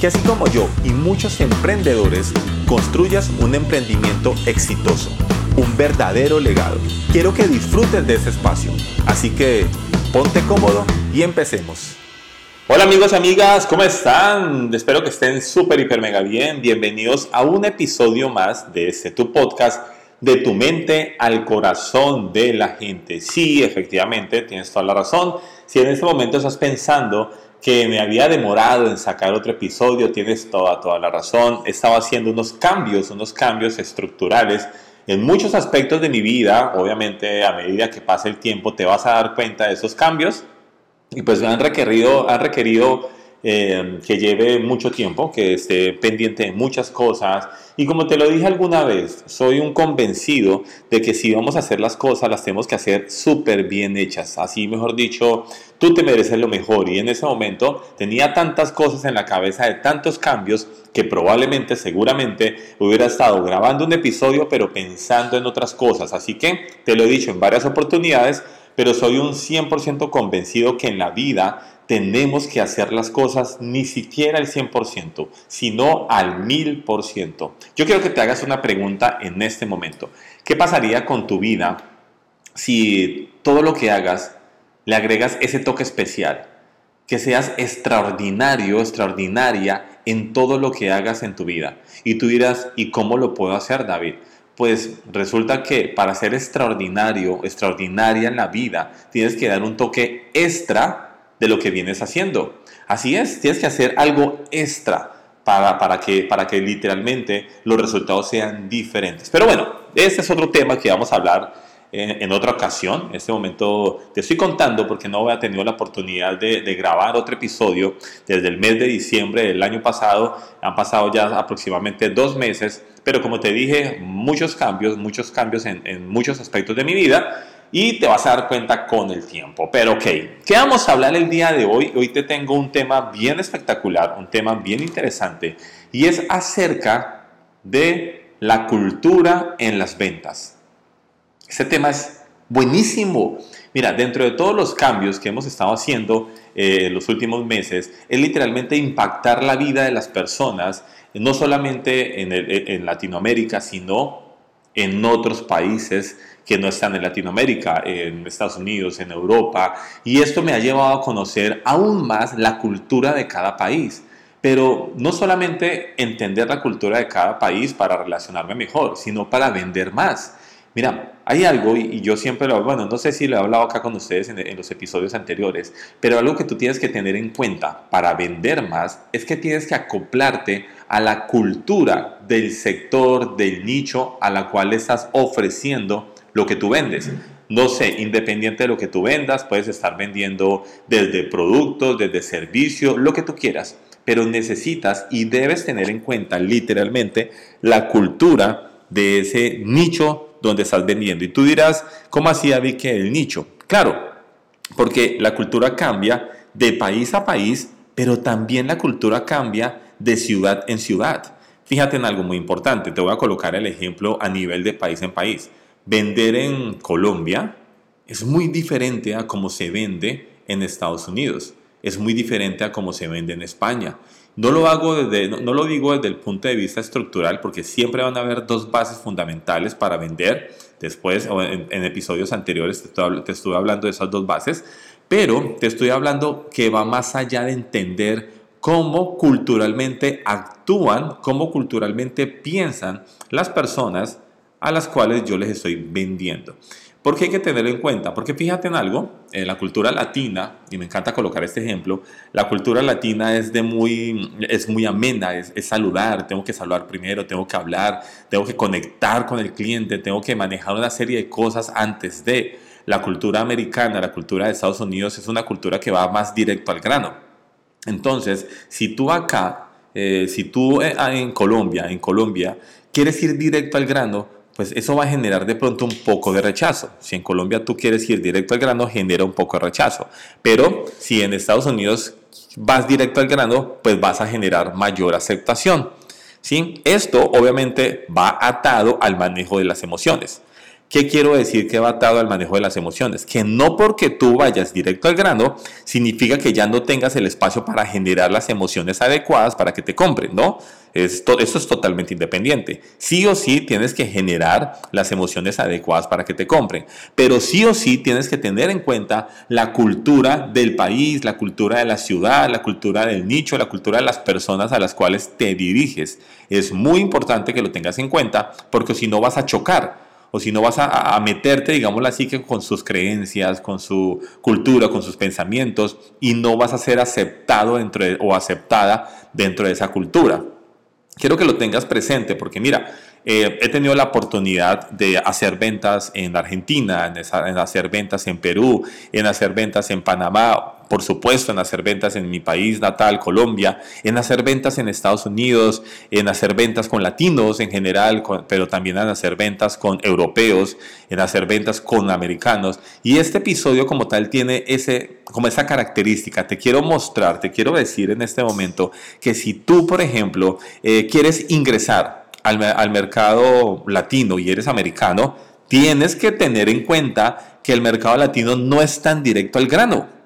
que así como yo y muchos emprendedores construyas un emprendimiento exitoso, un verdadero legado. Quiero que disfrutes de ese espacio, así que ponte cómodo y empecemos. Hola amigos y amigas, ¿cómo están? Espero que estén súper, hiper, mega bien. Bienvenidos a un episodio más de este tu podcast, de tu mente al corazón de la gente. Sí, efectivamente, tienes toda la razón. Si en este momento estás pensando que me había demorado en sacar otro episodio, tienes toda, toda la razón. Estaba haciendo unos cambios, unos cambios estructurales en muchos aspectos de mi vida. Obviamente, a medida que pasa el tiempo, te vas a dar cuenta de esos cambios. Y pues han requerido, han requerido eh, que lleve mucho tiempo, que esté pendiente de muchas cosas. Y como te lo dije alguna vez, soy un convencido de que si vamos a hacer las cosas, las tenemos que hacer súper bien hechas. Así, mejor dicho, tú te mereces lo mejor. Y en ese momento tenía tantas cosas en la cabeza de tantos cambios que probablemente, seguramente, hubiera estado grabando un episodio, pero pensando en otras cosas. Así que te lo he dicho en varias oportunidades, pero soy un 100% convencido que en la vida tenemos que hacer las cosas ni siquiera al 100%, sino al 1000%. Yo quiero que te hagas una pregunta en este momento. ¿Qué pasaría con tu vida si todo lo que hagas le agregas ese toque especial? Que seas extraordinario, extraordinaria en todo lo que hagas en tu vida. Y tú dirás, ¿y cómo lo puedo hacer, David? Pues resulta que para ser extraordinario, extraordinaria en la vida, tienes que dar un toque extra de lo que vienes haciendo. Así es, tienes que hacer algo extra para, para, que, para que literalmente los resultados sean diferentes. Pero bueno, este es otro tema que vamos a hablar en, otra ocasión. En este momento te estoy contando porque no había tenido la oportunidad de, grabar otro episodio desde el mes de diciembre del año pasado. Han pasado ya aproximadamente dos meses, pero como te dije, muchos cambios, muchos cambios en muchos aspectos de mi vida y te vas a dar cuenta con el tiempo. Pero ok, ¿qué vamos a hablar el día de hoy? Hoy te tengo un tema bien espectacular, un tema bien interesante y es acerca de la cultura en las ventas. Ese tema es buenísimo. Mira, dentro de todos los cambios que hemos estado haciendo eh, en los últimos meses, es literalmente impactar la vida de las personas, no solamente en, en Latinoamérica, sino en otros países que no están en Latinoamérica, en Estados Unidos, en Europa. Y esto me ha llevado a conocer aún más la cultura de cada país. Pero no solamente entender la cultura de cada país para relacionarme mejor, sino para vender más. Mira, hay algo, y yo siempre lo, bueno, no sé si lo he hablado acá con ustedes en, los episodios anteriores, pero algo que tú tienes que tener en cuenta para vender más es que tienes que acoplarte a la cultura del sector, del nicho a la cual estás ofreciendo lo que tú vendes. No sé, independiente de lo que tú vendas, puedes estar vendiendo desde productos, desde servicios, lo que tú quieras, pero necesitas y debes tener en cuenta literalmente la cultura de ese nicho donde estás vendiendo. Y tú dirás, ¿cómo David, que el nicho? Claro, porque la cultura cambia de país a país, pero también la cultura cambia de ciudad en ciudad. Fíjate en algo muy importante, te voy a colocar el ejemplo a nivel de país en país. Vender en Colombia es muy diferente a cómo se vende en Estados Unidos. Es muy diferente a cómo se vende en España. No lo, hago desde, no, lo digo desde el punto de vista estructural porque siempre van a haber dos bases fundamentales para vender. Después, en, en episodios anteriores te, te estuve hablando de esas dos bases, pero te estoy hablando que va más allá de entender cómo culturalmente actúan, cómo culturalmente piensan las personas a las cuales yo les estoy vendiendo. ¿Por qué hay que tenerlo en cuenta? Porque fíjate en algo, en la cultura latina, y me encanta colocar este ejemplo, la cultura latina es, de muy, es muy amena, es, saludar, tengo que saludar primero, tengo que hablar, tengo que conectar con el cliente, tengo que manejar una serie de cosas antes de. La cultura americana, la cultura de Estados Unidos es una cultura que va más directo al grano. Entonces, si tú acá eh, si tú eh, ah, en Colombia, en Colombia, quieres ir directo al grano, pues eso va a generar de pronto un poco de rechazo. Si en Colombia tú quieres ir directo al grano, genera un poco de rechazo. Pero si en Estados Unidos vas directo al grano, pues vas a generar mayor aceptación. ¿sí? Esto obviamente va atado al manejo de las emociones. ¿Qué quiero decir que va atado al manejo de las emociones? Que no porque tú vayas directo al grano significa que ya no tengas el espacio para generar las emociones adecuadas para que te compren, ¿no? Esto, esto es totalmente independiente. Sí o sí tienes que generar las emociones adecuadas para que te compren, pero sí o sí tienes que tener en cuenta la cultura del país, la cultura de la ciudad, la cultura del nicho, la cultura de las personas a las cuales te diriges. Es muy importante que lo tengas en cuenta porque si no vas a chocar o si no vas a, meterte, digámoslo así, que con sus creencias, con su cultura, con sus pensamientos, y no vas a ser aceptado dentro o aceptada dentro de esa cultura. Quiero que lo tengas presente porque mira, eh, he tenido la oportunidad de hacer ventas en Argentina, en, hacer ventas en Perú, en hacer ventas en Panamá, por supuesto, en hacer ventas en mi país natal, Colombia, en hacer ventas en Estados Unidos, en hacer ventas con latinos en general, pero también en hacer ventas con europeos, en hacer ventas con americanos. Y este episodio como tal tiene ese, como esa característica. Te quiero mostrar, te quiero decir en este momento que si tú, por ejemplo, eh, quieres ingresar al, al mercado latino y eres americano, tienes que tener en cuenta que el mercado latino no es tan directo al grano.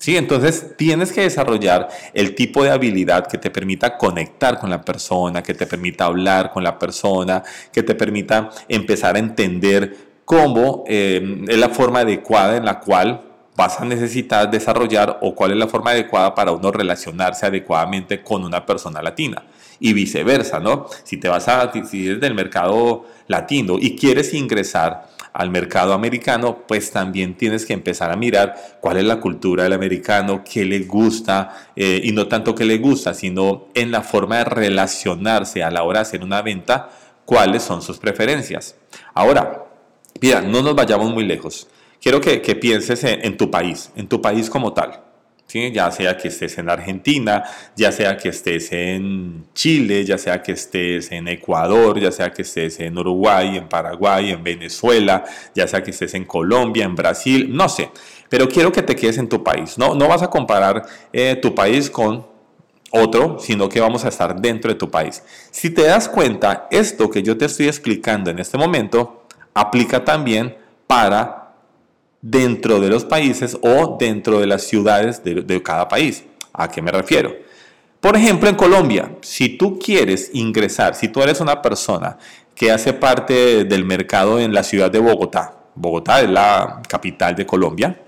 Sí, entonces tienes que desarrollar el tipo de habilidad que te permita conectar con la persona, que te permita hablar con la persona, que te permita empezar a entender cómo eh, es la forma adecuada en la cual vas a necesitar desarrollar o cuál es la forma adecuada para uno relacionarse adecuadamente con una persona latina y viceversa, ¿no? Si te vas a, si eres del mercado latino y quieres ingresar al mercado americano, pues también tienes que empezar a mirar cuál es la cultura del americano, qué le gusta, eh, y no tanto qué le gusta, sino en la forma de relacionarse a la hora de hacer una venta, cuáles son sus preferencias. Ahora, mira, no nos vayamos muy lejos. Quiero que, pienses en tu país, en tu país como tal ya sea que estés en Argentina, ya sea que estés en Chile, ya sea que estés en Ecuador, ya sea que estés en Uruguay, en Paraguay, en Venezuela, ya sea que estés en Colombia, en Brasil, no sé, pero quiero que te quedes en tu país, no, no vas a comparar eh, tu país con otro, sino que vamos a estar dentro de tu país. Si te das cuenta, esto que yo te estoy explicando en este momento aplica también para dentro de los países o dentro de las ciudades de, cada país. ¿A qué me refiero? Por ejemplo, en Colombia, si tú quieres ingresar, si tú eres una persona que hace parte del mercado en la ciudad de Bogotá, Bogotá es la capital de Colombia,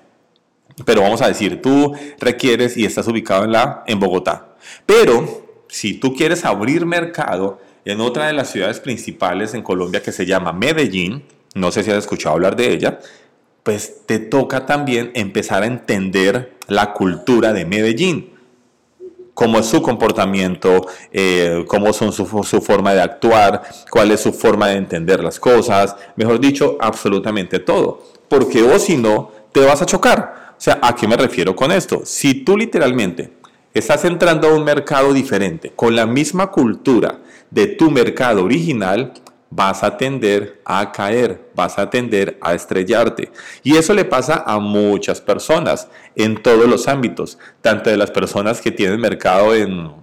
pero vamos a decir, tú requieres y estás ubicado en, la, en Bogotá. Pero si tú quieres abrir mercado en otra de las ciudades principales en Colombia que se llama Medellín, no sé si has escuchado hablar de ella, pues te toca también empezar a entender la cultura de Medellín, cómo es su comportamiento, eh, cómo son su, su, forma de actuar, cuál es su forma de entender las cosas, mejor dicho, absolutamente todo. Porque o si no, te vas a chocar. O sea, ¿a qué me refiero con esto? Si tú literalmente estás entrando a un mercado diferente, con la misma cultura de tu mercado original, vas a tender a caer, vas a tender a estrellarte. Y eso le pasa a muchas personas en todos los ámbitos, tanto de las personas que tienen mercado en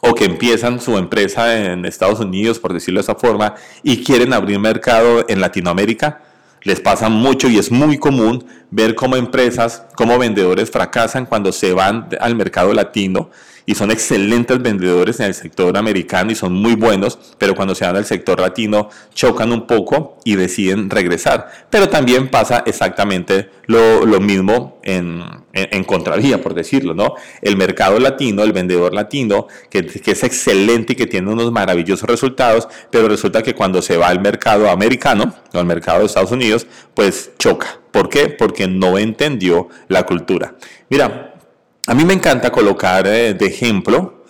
o que empiezan su empresa en Estados Unidos, por decirlo de esa forma, y quieren abrir mercado en Latinoamérica, les pasa mucho y es muy común ver cómo empresas, cómo vendedores fracasan cuando se van al mercado latino y son excelentes vendedores en el sector americano y son muy buenos, pero cuando se van al sector latino chocan un poco y deciden regresar. Pero también pasa exactamente lo, mismo en, en, contravía, por decirlo, ¿no? El mercado latino, el vendedor latino, que, que es excelente y que tiene unos maravillosos resultados, pero resulta que cuando se va al mercado americano o al mercado de Estados Unidos, pues choca. ¿Por qué? Porque no entendió la cultura. Mira, a mí me encanta colocar eh, de ejemplo,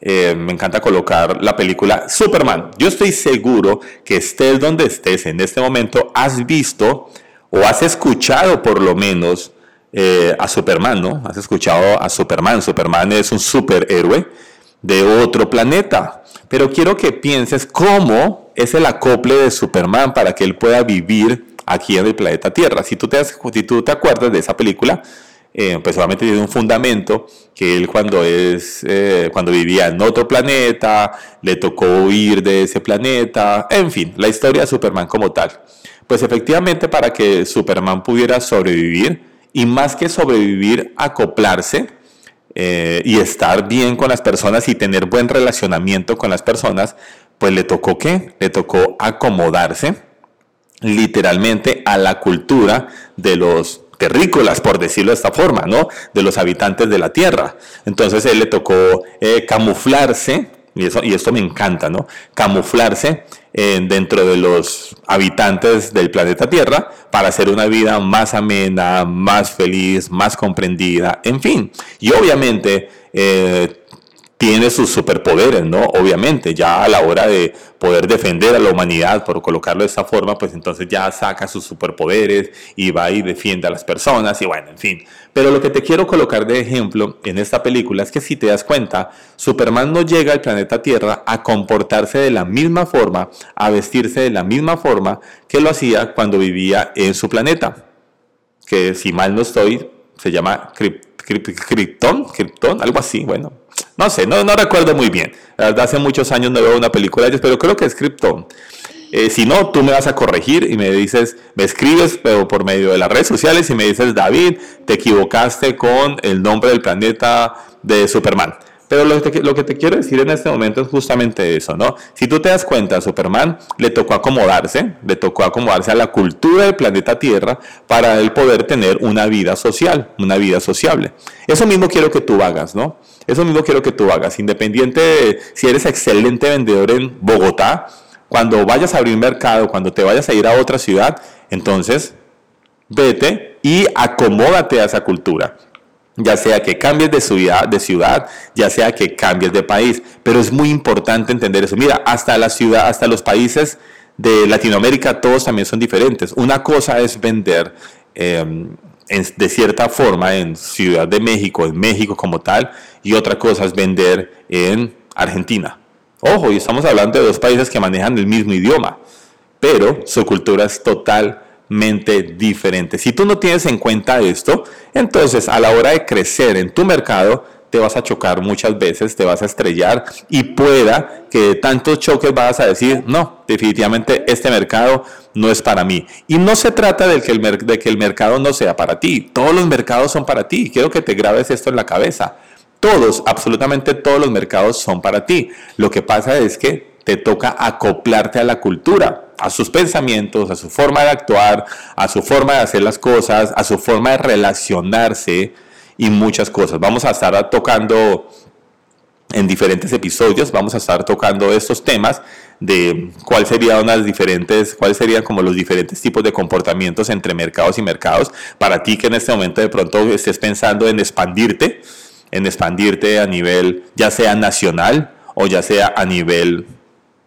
eh, me encanta colocar la película Superman. Yo estoy seguro que estés donde estés en este momento, has visto o has escuchado por lo menos eh, a Superman, ¿no? Has escuchado a Superman. Superman es un superhéroe de otro planeta. Pero quiero que pienses cómo es el acople de Superman para que él pueda vivir aquí en el planeta Tierra. Si tú te, si tú te acuerdas de esa película, eh, pues solamente tiene un fundamento que él cuando, es, eh, cuando vivía en otro planeta, le tocó huir de ese planeta, en fin, la historia de Superman como tal. Pues efectivamente para que Superman pudiera sobrevivir y más que sobrevivir, acoplarse, eh, y estar bien con las personas y tener buen relacionamiento con las personas, pues le tocó qué? Le tocó acomodarse literalmente a la cultura de los por decirlo de esta forma, ¿no? De los habitantes de la tierra. Entonces él le tocó eh, camuflarse, y, eso, y esto me encanta, ¿no? Camuflarse dentro de los habitantes del planeta Tierra para hacer una vida más amena, más feliz, más comprendida, en fin. Y obviamente eh, tiene sus superpoderes, ¿no? Obviamente, ya a la hora de poder defender a la humanidad, por colocarlo de esta forma, pues entonces ya saca sus superpoderes y va y defiende a las personas y bueno, en fin. Pero lo que te quiero colocar de ejemplo en esta película es que si te das cuenta, Superman no llega al planeta Tierra a comportarse de la misma forma, a vestirse de la misma forma que lo hacía cuando vivía en su planeta. Que si mal no estoy, se llama Krypton, Krypton, algo así, bueno, no sé, no, no recuerdo muy bien. Hace muchos años no veo una película de ellos, pero creo que es Krypton. Eh, si no, tú me vas a corregir y me dices, me escribes, pero por medio de las redes sociales y me dices, David, te equivocaste con el nombre del planeta de Superman. Pero lo que, lo que te quiero decir en este momento es justamente eso, ¿no? Si tú te das cuenta, Superman le tocó acomodarse, le tocó acomodarse a la cultura del planeta Tierra para él poder tener una vida social, una vida sociable. Eso mismo quiero que tú hagas, ¿no? Eso mismo quiero que tú hagas, independiente de si eres excelente vendedor en Bogotá, cuando vayas a abrir mercado, cuando te vayas a ir a otra ciudad, entonces vete y acomódate a esa cultura. Ya sea que cambies de ciudad, de ciudad, ya sea que cambies de país. Pero es muy importante entender eso. Mira, hasta la ciudad, hasta los países de Latinoamérica, todos también son diferentes. Una cosa es vender em, de cierta forma en Ciudad de México, en México como tal, y otra cosa es vender en Argentina. Ojo, y estamos hablando de dos países que manejan el mismo idioma, pero su cultura es totalmente diferente. Si tú no tienes en cuenta esto, entonces a la hora de crecer en tu mercado, te vas a chocar muchas veces, te vas a estrellar y pueda que de tantos choques vas a decir, no, definitivamente este mercado no es para mí. Y no se trata de que, el de que el mercado no sea para ti, todos los mercados son para ti. Quiero que te grabes esto en la cabeza. Todos, absolutamente todos los mercados son para ti. Lo que pasa es que te toca acoplarte a la cultura, a sus pensamientos, a su forma de actuar, a su forma de hacer las cosas, a su forma de relacionarse y muchas cosas. Vamos a estar tocando en diferentes episodios, vamos a estar tocando estos temas de cuál serían unas diferentes, cuáles serían como los diferentes tipos de comportamientos entre mercados y mercados. Para ti que en este momento de pronto estés pensando en expandirte, en expandirte a nivel ya sea nacional o ya sea a nivel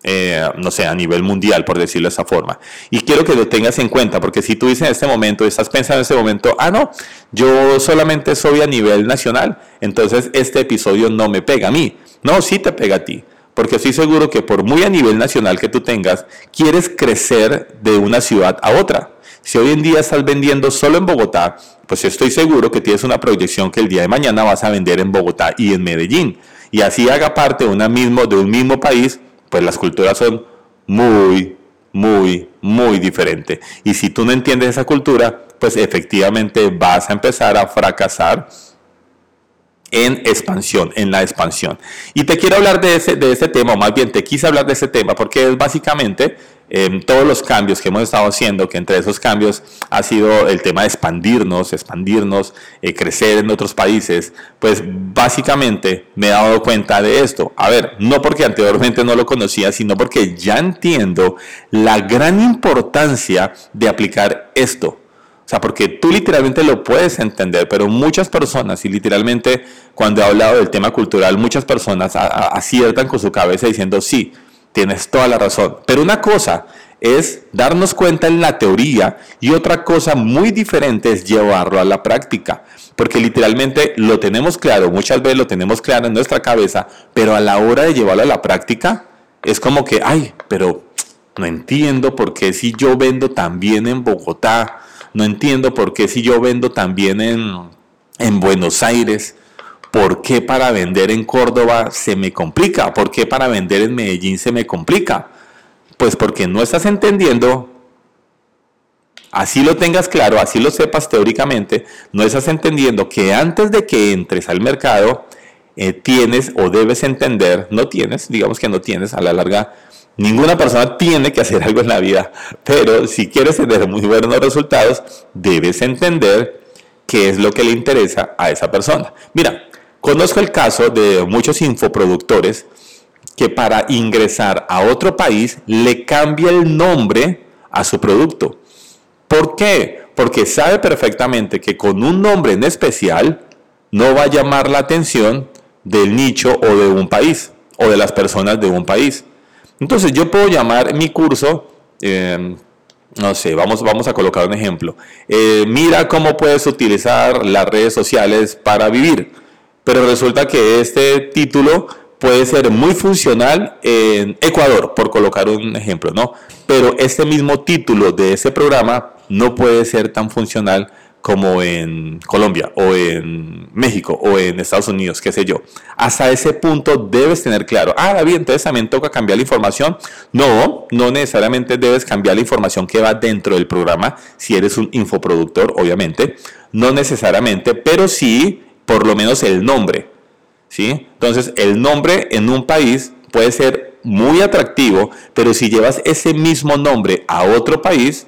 eh, no sé, a nivel mundial, por decirlo de esa forma. Y quiero que lo tengas en cuenta, porque si tú dices en este momento, estás pensando en este momento, ah, no, yo solamente soy a nivel nacional, entonces este episodio no me pega a mí. No, sí te pega a ti, porque estoy seguro que por muy a nivel nacional que tú tengas, quieres crecer de una ciudad a otra. Si hoy en día estás vendiendo solo en Bogotá, pues estoy seguro que tienes una proyección que el día de mañana vas a vender en Bogotá y en Medellín. Y así haga parte de, una mismo, de un mismo país, pues las culturas son muy, muy, muy diferentes. Y si tú no entiendes esa cultura, pues efectivamente vas a empezar a fracasar en expansión, en la expansión. Y te quiero hablar de ese, de ese tema, o más bien te quise hablar de ese tema, porque es básicamente eh, todos los cambios que hemos estado haciendo, que entre esos cambios ha sido el tema de expandirnos, expandirnos, eh, crecer en otros países, pues básicamente me he dado cuenta de esto. A ver, no porque anteriormente no lo conocía, sino porque ya entiendo la gran importancia de aplicar esto. O sea, porque tú literalmente lo puedes entender, pero muchas personas, y literalmente cuando he hablado del tema cultural, muchas personas aciertan con su cabeza diciendo, sí, tienes toda la razón. Pero una cosa es darnos cuenta en la teoría y otra cosa muy diferente es llevarlo a la práctica. Porque literalmente lo tenemos claro, muchas veces lo tenemos claro en nuestra cabeza, pero a la hora de llevarlo a la práctica es como que, ay, pero no entiendo por qué si yo vendo también en Bogotá, no entiendo por qué si yo vendo también en, en Buenos Aires, ¿por qué para vender en Córdoba se me complica? ¿Por qué para vender en Medellín se me complica? Pues porque no estás entendiendo, así lo tengas claro, así lo sepas teóricamente, no estás entendiendo que antes de que entres al mercado, eh, tienes o debes entender, no tienes, digamos que no tienes, a la larga, ninguna persona tiene que hacer algo en la vida, pero si quieres tener muy buenos resultados, debes entender qué es lo que le interesa a esa persona. Mira, conozco el caso de muchos infoproductores que para ingresar a otro país le cambia el nombre a su producto. ¿Por qué? Porque sabe perfectamente que con un nombre en especial no va a llamar la atención del nicho o de un país o de las personas de un país. Entonces yo puedo llamar mi curso, em, no sé, vamos, vamos a colocar un ejemplo. Eh, mira cómo puedes utilizar las redes sociales para vivir. Pero resulta que este título puede ser muy funcional en Ecuador, por colocar un ejemplo, ¿no? Pero este mismo título de ese programa no puede ser tan funcional como en Colombia o en México o en Estados Unidos, qué sé yo. Hasta ese punto debes tener claro, ah, David, entonces también toca cambiar la información. No, no necesariamente debes cambiar la información que va dentro del programa, si eres un infoproductor, obviamente. No necesariamente, pero sí, por lo menos el nombre. ¿sí? Entonces, el nombre en un país puede ser muy atractivo, pero si llevas ese mismo nombre a otro país,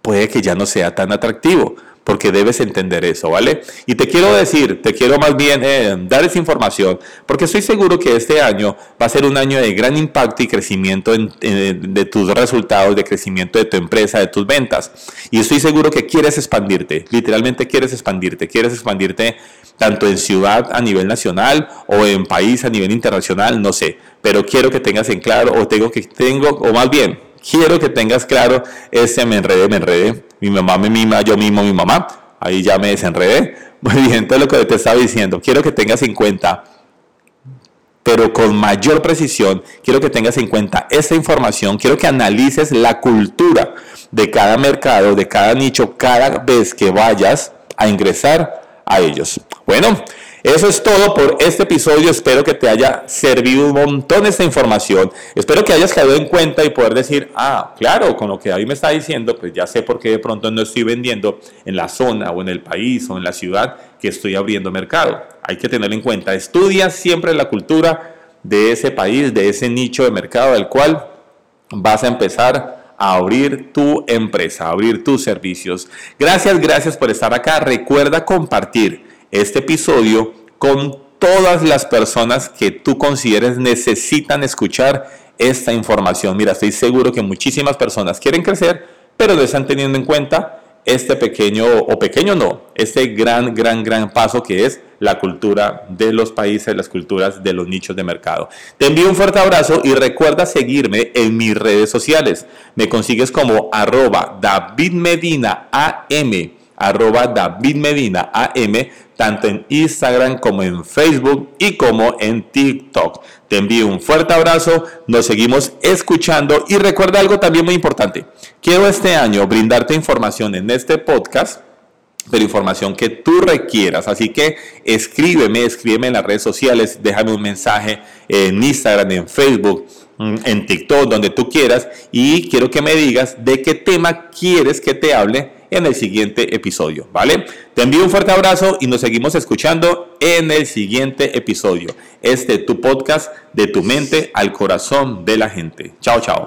puede que ya no sea tan atractivo, porque debes entender eso, ¿vale? Y te quiero decir, te quiero más bien eh, dar esa información, porque estoy seguro que este año va a ser un año de gran impacto y crecimiento de tus resultados, de crecimiento de tu empresa, de tus ventas. Y estoy seguro que quieres expandirte, literalmente quieres expandirte, quieres expandirte tanto en ciudad a nivel nacional o en país a nivel internacional, no sé, pero quiero que tengas en claro o tengo que tengo o más bien quiero que tengas claro ese me enredé, me enredé, mi mamá me mima, yo mismo mi mamá, ahí ya me desenredé. Muy bien, todo lo que te estaba diciendo, quiero que tengas en cuenta pero con mayor precisión, quiero que tengas en cuenta esta información, quiero que analices la cultura de cada mercado, de cada nicho, cada vez que vayas a ingresar a ellos. Bueno, eso es todo por este episodio. Espero que te haya servido un montón esta información. Espero que hayas quedado en cuenta y poder decir, ah, claro, con lo que David me está diciendo, pues ya sé por qué de pronto no estoy vendiendo en la zona o en el país o en la ciudad que estoy abriendo mercado. Hay que tenerlo en cuenta. Estudia siempre la cultura de ese país, de ese nicho de mercado del cual vas a empezar a abrir tu empresa, a abrir tus servicios. Gracias, gracias por estar acá. Recuerda compartir este episodio con todas las personas que tú consideres necesitan escuchar esta información. Mira, estoy seguro que muchísimas personas quieren crecer, pero no están teniendo en cuenta este pequeño, o pequeño no, este gran, gran, gran paso que es la cultura de los países, las culturas de los nichos de mercado. Te envío un fuerte abrazo y recuerda seguirme en mis redes sociales. Me consigues como arroba David Medina AM, arroba David Medina AM, tanto en Instagram como en Facebook y como en TikTok. Te envío un fuerte abrazo, nos seguimos escuchando y recuerda algo también muy importante. Quiero este año brindarte información en este podcast pero información que tú requieras. Así que escríbeme, escríbeme en las redes sociales, déjame un mensaje en Instagram, en Facebook, mm, en TikTok, donde tú quieras. Y quiero que me digas de qué tema quieres que te hable en el siguiente episodio, ¿vale? Te envío un fuerte abrazo y nos seguimos escuchando en el siguiente episodio. Este tu podcast de tu mente al corazón de la gente. Chao, chao.